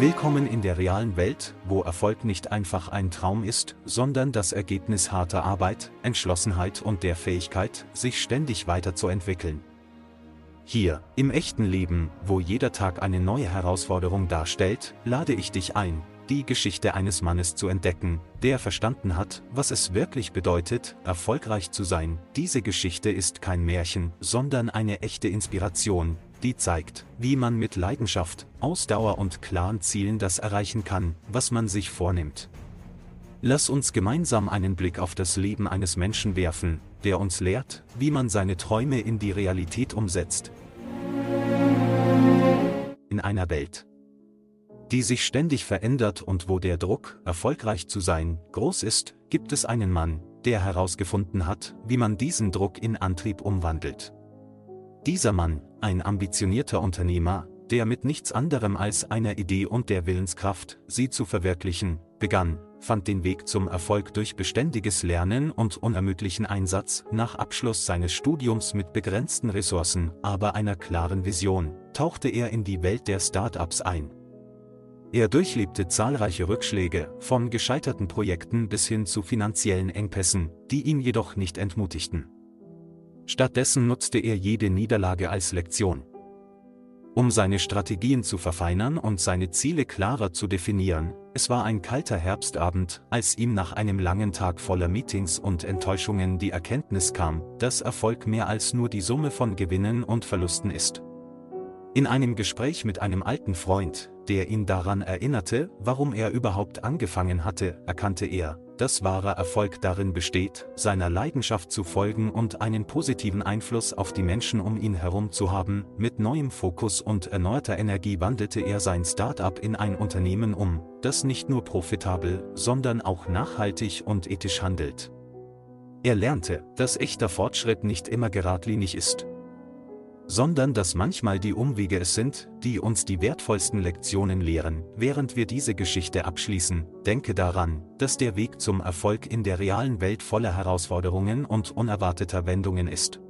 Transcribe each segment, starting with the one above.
Willkommen in der realen Welt, wo Erfolg nicht einfach ein Traum ist, sondern das Ergebnis harter Arbeit, Entschlossenheit und der Fähigkeit, sich ständig weiterzuentwickeln. Hier, im echten Leben, wo jeder Tag eine neue Herausforderung darstellt, lade ich dich ein, die Geschichte eines Mannes zu entdecken, der verstanden hat, was es wirklich bedeutet, erfolgreich zu sein. Diese Geschichte ist kein Märchen, sondern eine echte Inspiration, die zeigt, wie man mit Leidenschaft, Ausdauer und klaren Zielen das erreichen kann, was man sich vornimmt. Lass uns gemeinsam einen Blick auf das Leben eines Menschen werfen, der uns lehrt, wie man seine Träume in die Realität umsetzt. In einer Welt, die sich ständig verändert und wo der Druck, erfolgreich zu sein, groß ist, gibt es einen Mann, der herausgefunden hat, wie man diesen Druck in Antrieb umwandelt. Dieser Mann, ein ambitionierter Unternehmer, der mit nichts anderem als einer Idee und der Willenskraft, sie zu verwirklichen, begann, fand den Weg zum Erfolg durch beständiges Lernen und unermüdlichen Einsatz nach Abschluss seines Studiums mit begrenzten Ressourcen, aber einer klaren Vision, tauchte er in die Welt der Start-ups ein. Er durchlebte zahlreiche Rückschläge, von gescheiterten Projekten bis hin zu finanziellen Engpässen, die ihn jedoch nicht entmutigten. Stattdessen nutzte er jede Niederlage als Lektion. Um seine Strategien zu verfeinern und seine Ziele klarer zu definieren, es war ein kalter Herbstabend, als ihm nach einem langen Tag voller Meetings und Enttäuschungen die Erkenntnis kam, dass Erfolg mehr als nur die Summe von Gewinnen und Verlusten ist. In einem Gespräch mit einem alten Freund, der ihn daran erinnerte, warum er überhaupt angefangen hatte, erkannte er, dass wahrer Erfolg darin besteht, seiner Leidenschaft zu folgen und einen positiven Einfluss auf die Menschen um ihn herum zu haben. Mit neuem Fokus und erneuerter Energie wandelte er sein Start-up in ein Unternehmen um, das nicht nur profitabel, sondern auch nachhaltig und ethisch handelt. Er lernte, dass echter Fortschritt nicht immer geradlinig ist, sondern dass manchmal die Umwege es sind, die uns die wertvollsten Lektionen lehren. Während wir diese Geschichte abschließen, denke daran, dass der Weg zum Erfolg in der realen Welt voller Herausforderungen und unerwarteter Wendungen ist.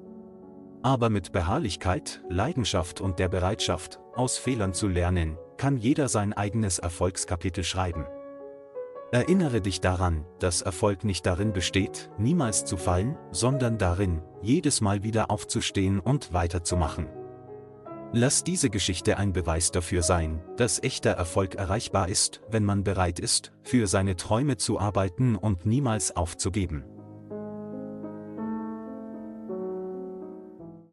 Aber mit Beharrlichkeit, Leidenschaft und der Bereitschaft, aus Fehlern zu lernen, kann jeder sein eigenes Erfolgskapitel schreiben. Erinnere dich daran, dass Erfolg nicht darin besteht, niemals zu fallen, sondern darin, jedes Mal wieder aufzustehen und weiterzumachen. Lass diese Geschichte ein Beweis dafür sein, dass echter Erfolg erreichbar ist, wenn man bereit ist, für seine Träume zu arbeiten und niemals aufzugeben.